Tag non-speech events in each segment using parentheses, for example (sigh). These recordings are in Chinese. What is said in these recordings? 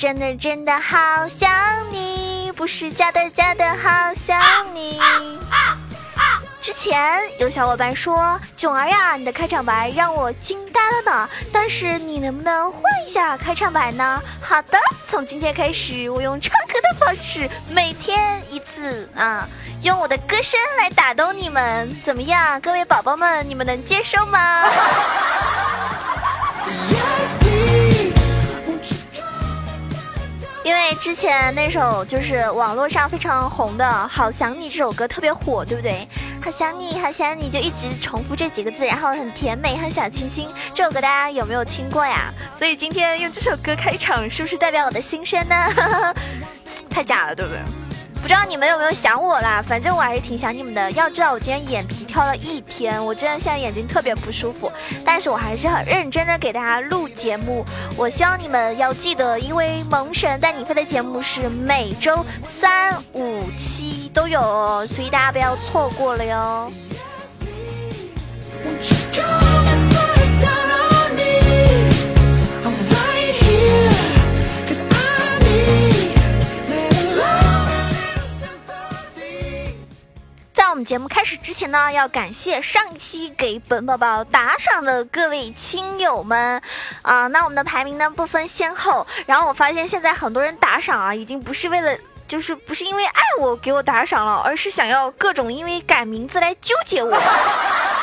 真的真的好想你，不是假的假的好想你。之前有小伙伴说：“囧儿呀，你的开场白让我惊呆了呢。”但是你能不能换一下开场白呢？好的，从今天开始，我用唱歌的方式，每天一次啊，用我的歌声来打动你们，怎么样，各位宝宝们，你们能接受吗？因为之前那首就是网络上非常红的《好想你》这首歌特别火，对不对？好想你，好想你，就一直重复这几个字，然后很甜美，很小清新。这首歌大家有没有听过呀？所以今天用这首歌开场，是不是代表我的心声呢？(laughs) 太假了，对不对？不知道你们有没有想我啦？反正我还是挺想你们的。要知道我今天眼皮跳了一天，我真的现在眼睛特别不舒服，但是我还是很认真的给大家录节目。我希望你们要记得，因为萌神带你飞的节目是每周三、五、七都有，所以大家不要错过了哟。我们节目开始之前呢，要感谢上一期给本宝宝打赏的各位亲友们啊。那我们的排名呢不分先后，然后我发现现在很多人打赏啊，已经不是为了，就是不是因为爱我给我打赏了，而是想要各种因为改名字来纠结我。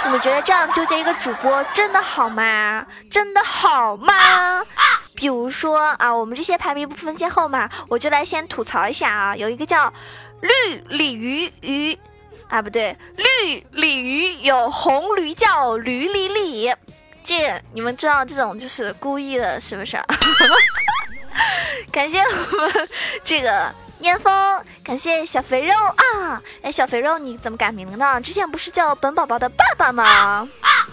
你们觉得这样纠结一个主播真的好吗？真的好吗？比如说啊，我们这些排名不分先后嘛，我就来先吐槽一下啊，有一个叫绿鲤鱼鱼。啊，不对，绿鲤鱼有红驴叫驴哩哩，这你们知道这种就是故意的，是不是？(laughs) 感谢我们这个念风，感谢小肥肉啊！哎，小肥肉你怎么改名了呢？之前不是叫本宝宝的爸爸吗？啊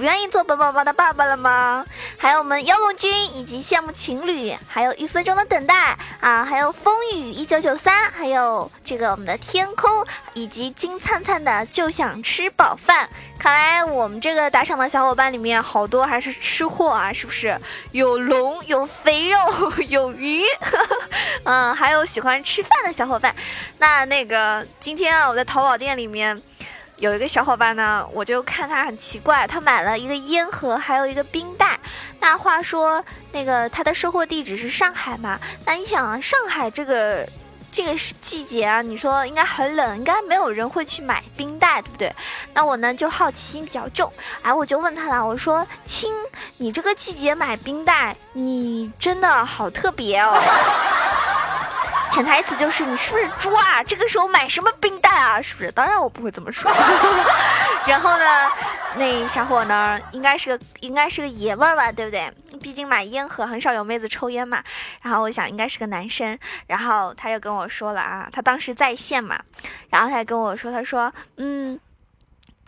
不愿意做本宝宝的爸爸了吗？还有我们妖龙君以及羡慕情侣，还有一分钟的等待啊，还有风雨一九九三，还有这个我们的天空，以及金灿灿的就想吃饱饭。看来我们这个打赏的小伙伴里面好多还是吃货啊，是不是？有龙，有肥肉，(laughs) 有鱼，(laughs) 嗯，还有喜欢吃饭的小伙伴。那那个今天啊，我在淘宝店里面。有一个小伙伴呢，我就看他很奇怪，他买了一个烟盒，还有一个冰袋。那话说，那个他的收货地址是上海嘛？那你想啊，上海这个这个季节啊，你说应该很冷，应该没有人会去买冰袋，对不对？那我呢就好奇心比较重，哎，我就问他了，我说亲，你这个季节买冰袋，你真的好特别哦。潜台词就是你是不是猪啊？这个时候买什么冰袋啊？是不是？当然我不会这么说。(laughs) 然后呢，那小伙呢，应该是个应该是个爷们儿吧，对不对？毕竟买烟盒很少有妹子抽烟嘛。然后我想应该是个男生。然后他又跟我说了啊，他当时在线嘛，然后他还跟我说，他说，嗯，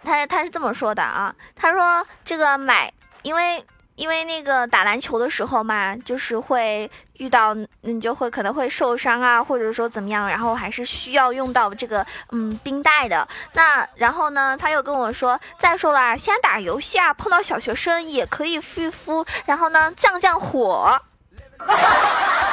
他他是这么说的啊，他说这个买，因为。因为那个打篮球的时候嘛，就是会遇到，你就会可能会受伤啊，或者说怎么样，然后还是需要用到这个嗯冰袋的。那然后呢，他又跟我说，再说了，啊，先打游戏啊，碰到小学生也可以敷一敷，然后呢降降火。(laughs)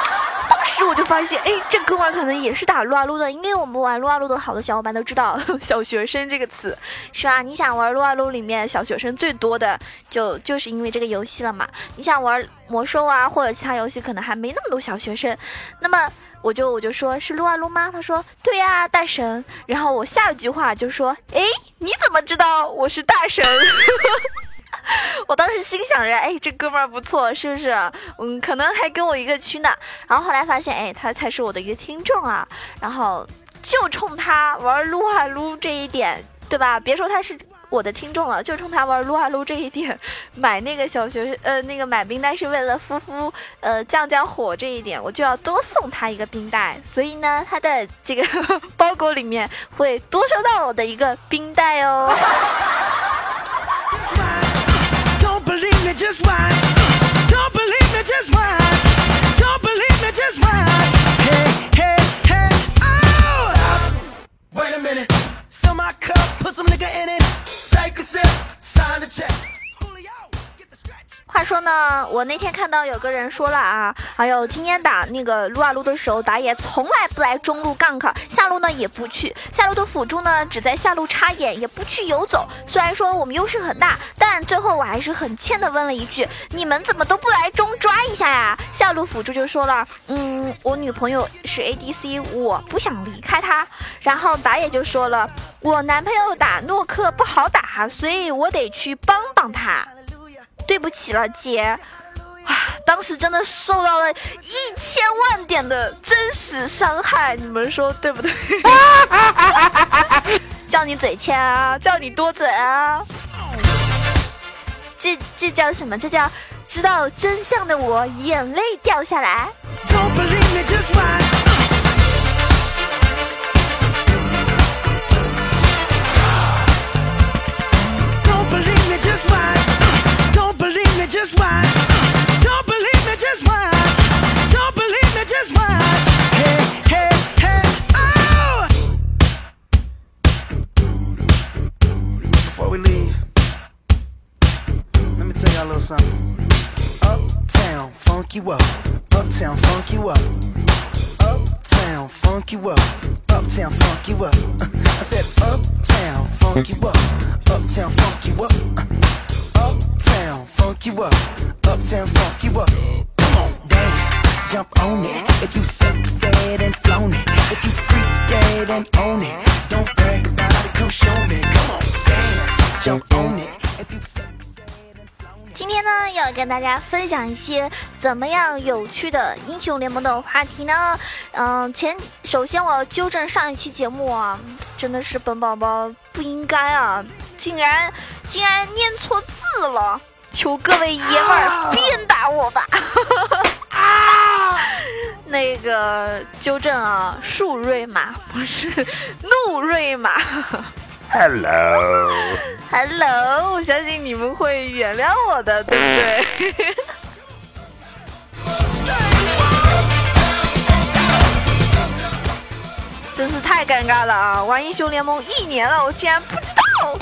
我就发现，哎，这哥们儿可能也是打撸啊撸的，因为我们玩撸啊撸的好多小伙伴都知道“ (laughs) 小学生”这个词，是吧？你想玩撸啊撸里面小学生最多的，就就是因为这个游戏了嘛。你想玩魔兽啊或者其他游戏，可能还没那么多小学生。那么我就我就说是撸啊撸吗？他说对呀，大神。然后我下一句话就说，哎，你怎么知道我是大神？(laughs) (laughs) 我当时心想着，哎，这哥们儿不错，是不是？嗯，可能还跟我一个区呢。然后后来发现，哎，他才是我的一个听众啊。然后就冲他玩撸啊撸这一点，对吧？别说他是我的听众了，就冲他玩撸啊撸这一点，买那个小学呃那个买冰袋是为了敷敷呃降降火这一点，我就要多送他一个冰袋。所以呢，他的这个 (laughs) 包裹里面会多收到我的一个冰袋哦。(laughs) me, just watch. Don't believe me, just watch. Don't believe me, just watch. Hey, hey, hey, oh! Stop. Wait a minute. Fill my cup, put some nigga in it. Take a sip, sign the check. 话说呢，我那天看到有个人说了啊，还有今天打那个撸啊撸的时候，打野从来不来中路 gank，下路呢也不去，下路的辅助呢只在下路插眼，也不去游走。虽然说我们优势很大，但最后我还是很欠的问了一句：你们怎么都不来中抓一下呀？下路辅助就说了：嗯，我女朋友是 ADC，我不想离开她。然后打野就说了：我男朋友打诺克不好打，所以我得去帮帮他。对不起了，姐，哇，当时真的受到了一千万点的真实伤害，你们说对不对？(laughs) 叫你嘴欠啊，叫你多嘴啊，这这叫什么？这叫知道真相的我眼泪掉下来。just something. Uptown, funk you up. Uptown, funk you up. Uptown, funk you up. Uptown, funk you up. I said, Uptown, funk you up. Uptown, funk you up. Uptown, funk you up. Uptown, funk you up. Come on, dance, jump on it. If you said and flown it, if you freak dead and own it, don't brag about it, come show me. Come on, dance, jump on it. 今天呢，要跟大家分享一些怎么样有趣的英雄联盟的话题呢？嗯，前首先我要纠正上一期节目啊，真的是本宝宝不应该啊，竟然竟然念错字了，求各位爷们儿鞭打我吧！啊，(laughs) 那个纠正啊，树瑞玛不是怒瑞马。Hello，Hello，我相信你们会原谅我的，对不对？(laughs) 真是太尴尬了啊！玩英雄联盟一年了，我竟然不知道。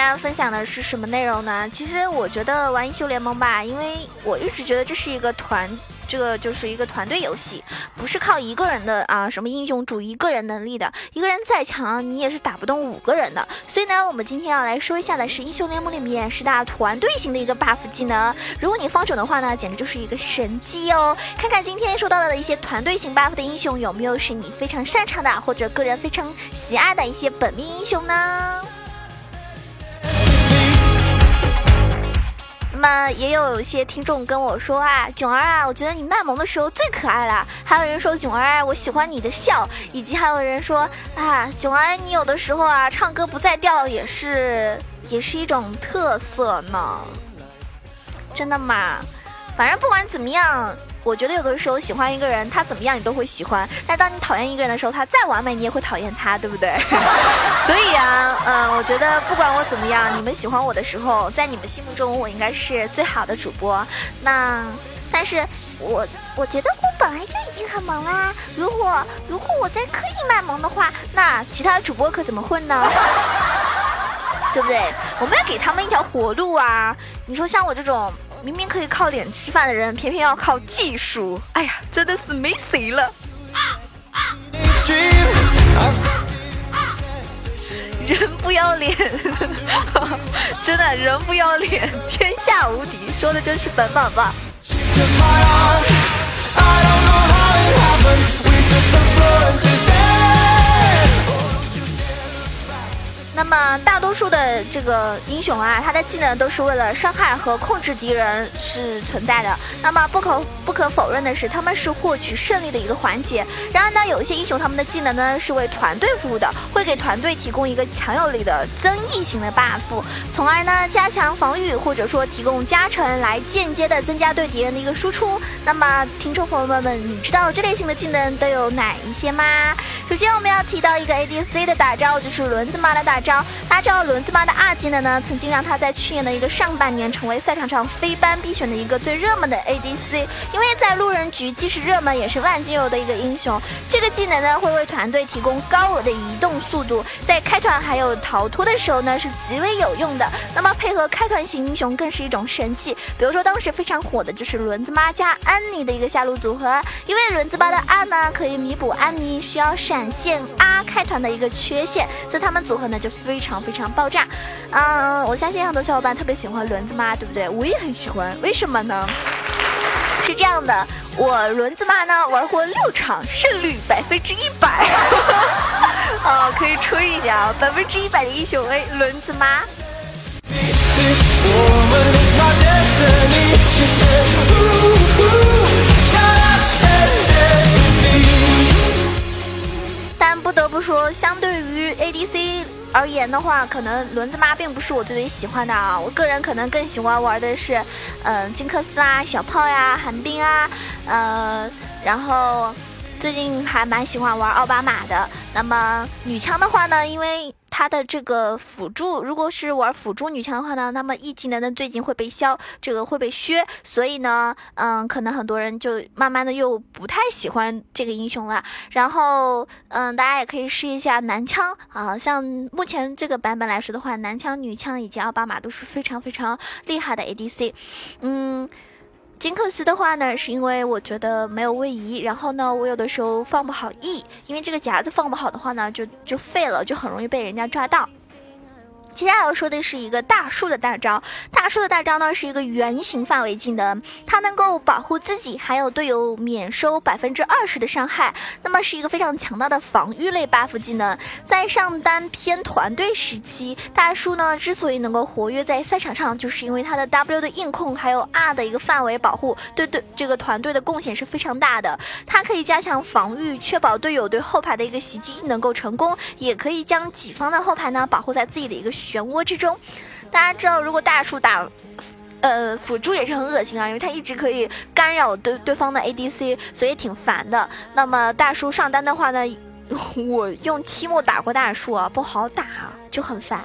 大家分享的是什么内容呢？其实我觉得玩英雄联盟吧，因为我一直觉得这是一个团，这个就是一个团队游戏，不是靠一个人的啊，什么英雄主一个人能力的，一个人再强，你也是打不动五个人的。所以呢，我们今天要来说一下的是英雄联盟里面十大团队型的一个 buff 技能。如果你放准的话呢，简直就是一个神技哦！看看今天说到的一些团队型 buff 的英雄，有没有是你非常擅长的，或者个人非常喜爱的一些本命英雄呢？么也有一些听众跟我说啊，囧儿啊，我觉得你卖萌的时候最可爱了。还有人说囧儿，我喜欢你的笑，以及还有人说啊，囧儿你有的时候啊唱歌不在调也是也是一种特色呢。真的吗？反正不管怎么样。我觉得有的时候喜欢一个人，他怎么样你都会喜欢；但当你讨厌一个人的时候，他再完美你也会讨厌他，对不对？(laughs) 所以啊，嗯，我觉得不管我怎么样，你们喜欢我的时候，在你们心目中我应该是最好的主播。那，但是我我觉得我本来就已经很萌啦。如果如果我再刻意卖萌的话，那其他主播可怎么混呢？(laughs) 对不对？我们要给他们一条活路啊！你说像我这种。明明可以靠脸吃饭的人，偏偏要靠技术。哎呀，真的是没谁了。人不要脸，(laughs) 真的人不要脸，天下无敌，说的就是本宝宝。那么大多数的这个英雄啊，他的技能都是为了伤害和控制敌人是存在的。那么不可不可否认的是，他们是获取胜利的一个环节。然而呢，有一些英雄他们的技能呢是为团队服务的，会给团队提供一个强有力的增益型的 buff，从而呢加强防御或者说提供加成来间接的增加对敌人的一个输出。那么听众朋友们们，你知道这类型的技能都有哪一些吗？首先我们要提到一个 ADC 的大招，就是轮子妈的大招。大招轮子妈的二技能呢，曾经让他在去年的一个上半年成为赛场上非班必选的一个最热门的 ADC。因为在路人局既是热门也是万金油的一个英雄。这个技能呢，会为团队提供高额的移动速度，在开团还有逃脱的时候呢，是极为有用的。那么配合开团型英雄更是一种神器。比如说当时非常火的就是轮子妈加安妮的一个下路组合，因为轮子妈的二呢可以弥补安妮需要闪闪现啊开团的一个缺陷，所以他们组合呢就非常非常爆炸。嗯，我相信很多小伙伴特别喜欢轮子妈，对不对？我也很喜欢，为什么呢？是这样的，我轮子妈呢玩过六场，胜率百分之一百。啊，可以吹一下，百分之一百的英雄哎，轮子妈。但说，相对于 ADC 而言的话，可能轮子妈并不是我最最喜欢的啊。我个人可能更喜欢玩的是，嗯，金克斯啊、小炮呀、寒冰啊，呃，然后最近还蛮喜欢玩奥巴马的。那么女枪的话呢，因为他的这个辅助，如果是玩辅助女枪的话呢，那么 E 技能呢最近会被削，这个会被削，所以呢，嗯，可能很多人就慢慢的又不太喜欢这个英雄了。然后，嗯，大家也可以试一下男枪啊，像目前这个版本来说的话，男枪、女枪以及奥巴马都是非常非常厉害的 ADC，嗯。金克斯的话呢，是因为我觉得没有位移，然后呢，我有的时候放不好 E，因为这个夹子放不好的话呢，就就废了，就很容易被人家抓到。接下来要说的是一个大树的大招，大树的大招呢是一个圆形范围技能，它能够保护自己还有队友免收百分之二十的伤害，那么是一个非常强大的防御类 buff 技能。在上单偏团队时期，大树呢之所以能够活跃在赛场上，就是因为它的 W 的硬控还有 R 的一个范围保护，对对这个团队的贡献是非常大的。它可以加强防御，确保队友对后排的一个袭击能够成功，也可以将己方的后排呢保护在自己的一个。漩涡之中，大家知道，如果大树打，呃，辅助也是很恶心啊，因为他一直可以干扰对对方的 ADC，所以挺烦的。那么大树上单的话呢，(laughs) 我用期末打过大树啊，不好打，就很烦。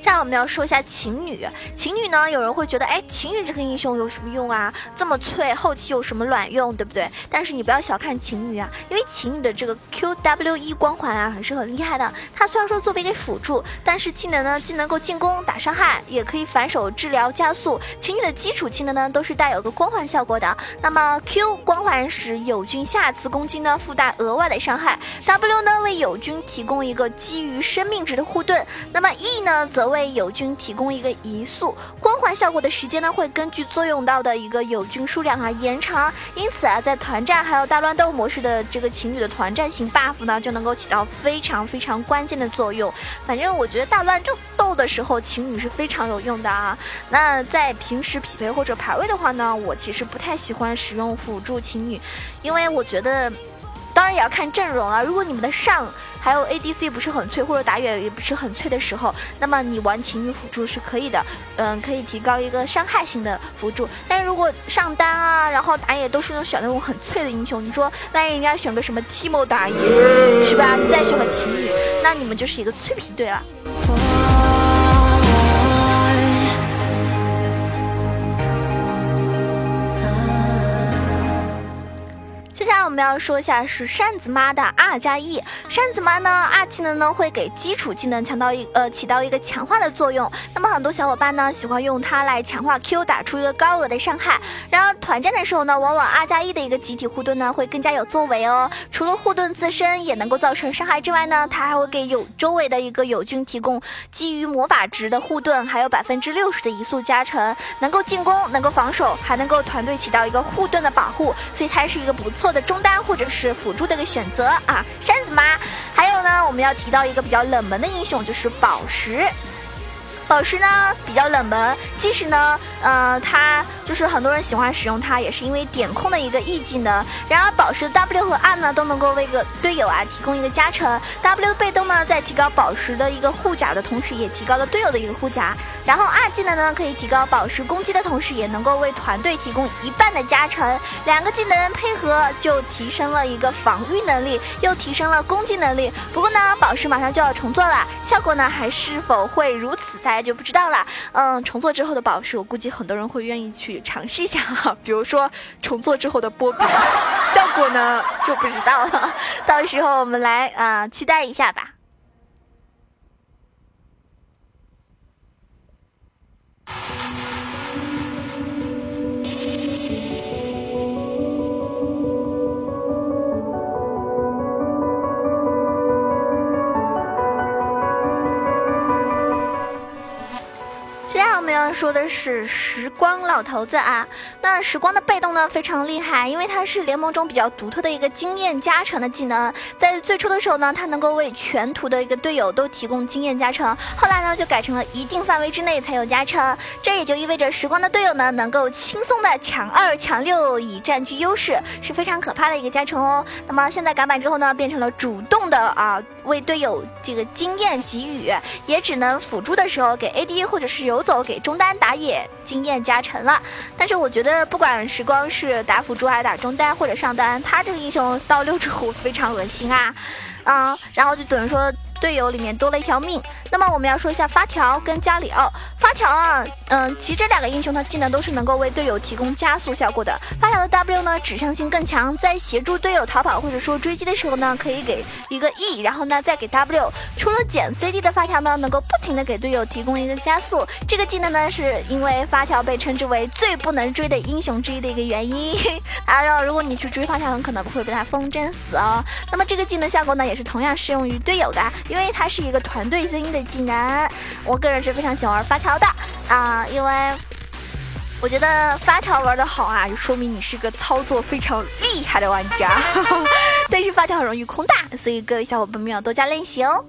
下来我们要说一下晴女，晴女呢，有人会觉得，哎，晴女这个英雄有什么用啊？这么脆，后期有什么卵用，对不对？但是你不要小看晴女啊，因为晴女的这个 Q W E 光环啊，还是很厉害的。它虽然说作为一个辅助，但是技能呢，既能够进攻打伤害，也可以反手治疗加速。晴女的基础技能呢，都是带有个光环效果的。那么 Q 光环使友军下次攻击呢，附带额外的伤害。W 呢，为友军提供一个基于生命值的护盾。那么 E 呢，则为友军提供一个移速光环效果的时间呢，会根据作用到的一个友军数量啊延长。因此啊，在团战还有大乱斗模式的这个情侣的团战型 buff 呢，就能够起到非常非常关键的作用。反正我觉得大乱斗斗的时候，情侣是非常有用的啊。那在平时匹配或者排位的话呢，我其实不太喜欢使用辅助情侣，因为我觉得，当然也要看阵容啊。如果你们的上还有 ADC 不是很脆，或者打野也不是很脆的时候，那么你玩情侣辅助是可以的，嗯，可以提高一个伤害型的辅助。但如果上单啊，然后打野都是选那种很脆的英雄，你说万一人家选个什么 Timo 打野，是吧？你再选个情侣，那你们就是一个脆皮队了。要说一下是扇子妈的二加一。扇子妈呢，二技能呢会给基础技能强到一呃起到一个强化的作用。那么很多小伙伴呢喜欢用它来强化 Q，打出一个高额的伤害。然而团战的时候呢，往往二加一的一个集体护盾呢会更加有作为哦。除了护盾自身也能够造成伤害之外呢，它还会给有周围的一个友军提供基于魔法值的护盾，还有百分之六十的移速加成，能够进攻，能够防守，还能够团队起到一个护盾的保护，所以它是一个不错。的中单或者是辅助的一个选择啊，扇子妈。还有呢，我们要提到一个比较冷门的英雄，就是宝石。宝石呢比较冷门，即使呢，呃，它就是很多人喜欢使用它，也是因为点控的一个 E 技能。然而，宝石的 W 和 R 呢都能够为个队友啊提供一个加成。W 的被动呢，在提高宝石的一个护甲的同时，也提高了队友的一个护甲。然后二技能呢，可以提高宝石攻击的同时，也能够为团队提供一半的加成。两个技能配合，就提升了一个防御能力，又提升了攻击能力。不过呢，宝石马上就要重做了，效果呢还是否会如此，大家就不知道了。嗯，重做之后的宝石，我估计很多人会愿意去尝试一下哈。比如说重做之后的波比，(laughs) (laughs) 效果呢就不知道了。到时候我们来啊，期待一下吧。说的是时光老头子啊，那时光的被动呢非常厉害，因为它是联盟中比较独特的一个经验加成的技能。在最初的时候呢，它能够为全图的一个队友都提供经验加成，后来呢就改成了一定范围之内才有加成。这也就意味着时光的队友呢能够轻松的抢二抢六，以占据优势，是非常可怕的一个加成哦。那么现在改版之后呢，变成了主动的啊为队友这个经验给予，也只能辅助的时候给 AD 或者是游走给中单。打野经验加成了，但是我觉得不管时光是打辅助还是打中单或者上单，他这个英雄到六之后非常恶心啊，嗯，然后就等于说。队友里面多了一条命，那么我们要说一下发条跟加里奥。发条啊，嗯，其实这两个英雄的技能都是能够为队友提供加速效果的。发条的 W 呢，指向性更强，在协助队友逃跑或者说追击的时候呢，可以给一个 E，然后呢再给 W。除了减 CD 的发条呢，能够不停的给队友提供一个加速。这个技能呢，是因为发条被称之为最不能追的英雄之一的一个原因。(laughs) 当然，如果你去追发条，很可能会被他风筝死哦。那么这个技能效果呢，也是同样适用于队友的。因为它是一个团队精英的技能，我个人是非常喜欢玩发条的啊，因为我觉得发条玩的好啊，就说明你是个操作非常厉害的玩家。(laughs) 但是发条很容易空大，所以各位小伙伴们要多加练习哦。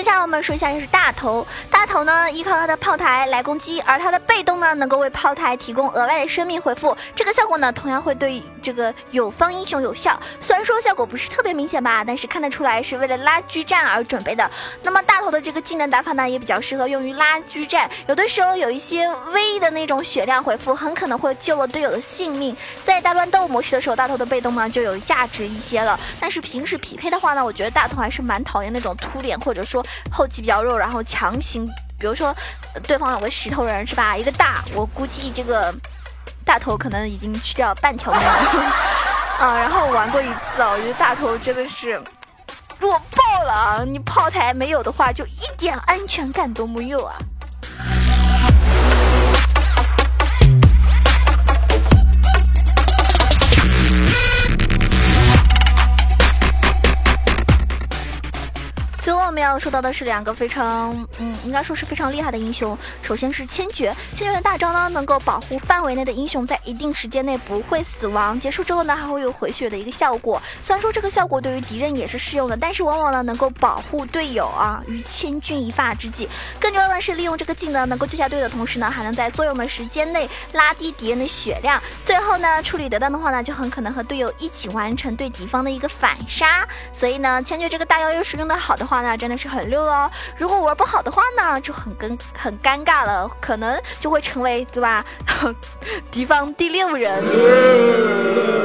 接下来我们说一下，就是大头。大头呢，依靠他的炮台来攻击，而他的被动呢，能够为炮台提供额外的生命回复。这个效果呢，同样会对这个友方英雄有效。虽然说效果不是特别明显吧，但是看得出来是为了拉锯战而准备的。那么大头的这个技能打法呢，也比较适合用于拉锯战。有的时候有一些微的那种血量回复，很可能会救了队友的性命。在大乱斗模式的时候，大头的被动呢就有价值一些了。但是平时匹配的话呢，我觉得大头还是蛮讨厌那种突脸或者说。后期比较肉，然后强行，比如说对方有个石头人是吧？一个大，我估计这个大头可能已经吃掉半条命了 (laughs) 啊。然后玩过一次啊，我觉得大头真的是弱爆了啊。你炮台没有的话，就一点安全感都没有啊。要说到的是两个非常，嗯，应该说是非常厉害的英雄。首先是千珏，千珏的大招呢，能够保护范围内的英雄在一定时间内不会死亡。结束之后呢，还会有回血的一个效果。虽然说这个效果对于敌人也是适用的，但是往往呢能够保护队友啊于千钧一发之际。更重要的是，利用这个技能能够救下队友的同时呢，还能在作用的时间内拉低敌人的血量。最后呢，处理得当的话呢，就很可能和队友一起完成对敌方的一个反杀。所以呢，千珏这个大招要是用的好的话，呢真的是很溜哦。如果玩不好的话呢，就很尴很尴尬了，可能就会成为对吧？(laughs) 敌方第六人。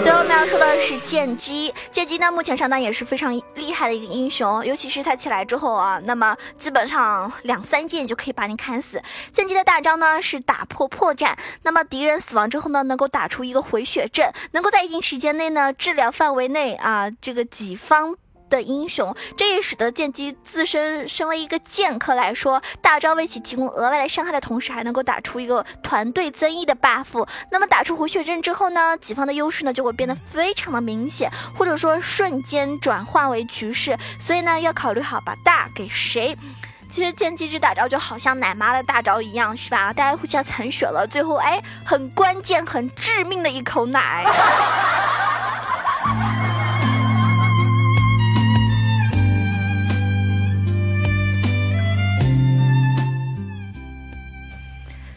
最后我们要说的是剑姬，剑姬呢目前上单也是非常厉害的一个英雄，尤其是他起来之后啊，那么基本上两三剑就可以把你砍死。剑姬的大招呢是打破破绽，那么敌人死亡之后呢，能够打出一个回血阵，能够在一定时间内呢治疗范围内啊这个己方。的英雄，这也使得剑姬自身身为一个剑客来说，大招为其提供额外的伤害的同时，还能够打出一个团队增益的 buff。那么打出回血阵之后呢，己方的优势呢就会变得非常的明显，或者说瞬间转换为局势。所以呢，要考虑好把大给谁。其实剑姬之大招就好像奶妈的大招一样，是吧？大家互相残血了，最后哎，很关键、很致命的一口奶。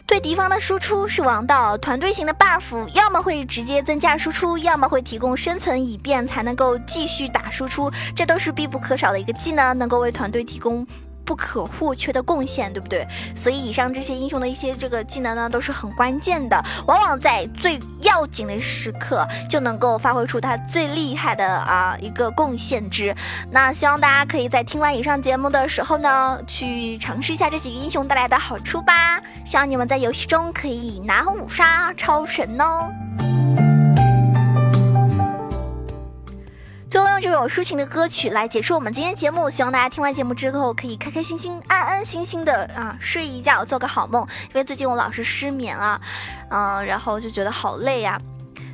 对敌方的输出是王道，团队型的 buff 要么会直接增加输出，要么会提供生存以便才能够继续打输出，这都是必不可少的一个技能，能够为团队提供。不可或缺的贡献，对不对？所以以上这些英雄的一些这个技能呢，都是很关键的，往往在最要紧的时刻就能够发挥出他最厉害的啊一个贡献值。那希望大家可以在听完以上节目的时候呢，去尝试一下这几个英雄带来的好处吧。希望你们在游戏中可以拿五杀超神哦。最后用这首抒情的歌曲来结束我们今天节目，希望大家听完节目之后可以开开心心、安安心心的啊睡一觉，做个好梦。因为最近我老是失眠啊，嗯，然后就觉得好累呀。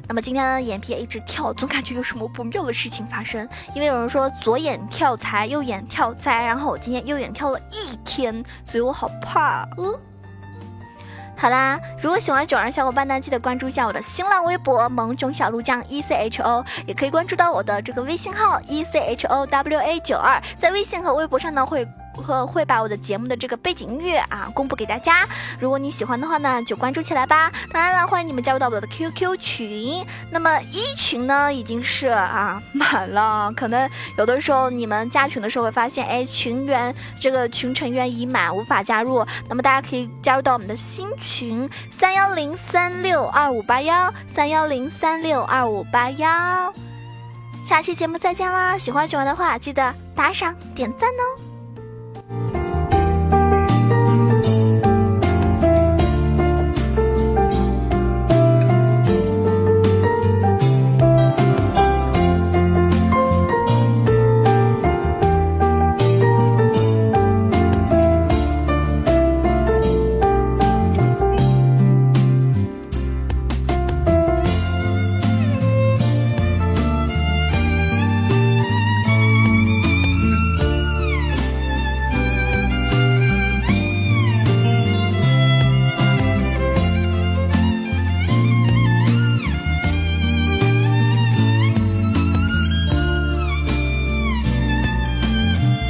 那么今天呢，眼皮也一直跳，总感觉有什么不妙的事情发生。因为有人说左眼跳财，右眼跳灾，然后我今天右眼跳了一天，所以我好怕。好啦，如果喜欢囧儿小伙伴呢，记得关注一下我的新浪微博萌囧小鹿酱 E C H O，也可以关注到我的这个微信号 E C H O W A 九二，在微信和微博上呢会。和会把我的节目的这个背景音乐啊公布给大家，如果你喜欢的话呢，就关注起来吧。当然了，欢迎你们加入到我的 QQ 群。那么一群呢已经是啊 (laughs) 满了，可能有的时候你们加群的时候会发现，哎，群员这个群成员已满，无法加入。那么大家可以加入到我们的新群三幺零三六二五八幺三幺零三六二五八幺。下期节目再见啦！喜欢九儿的话，记得打赏点赞哦。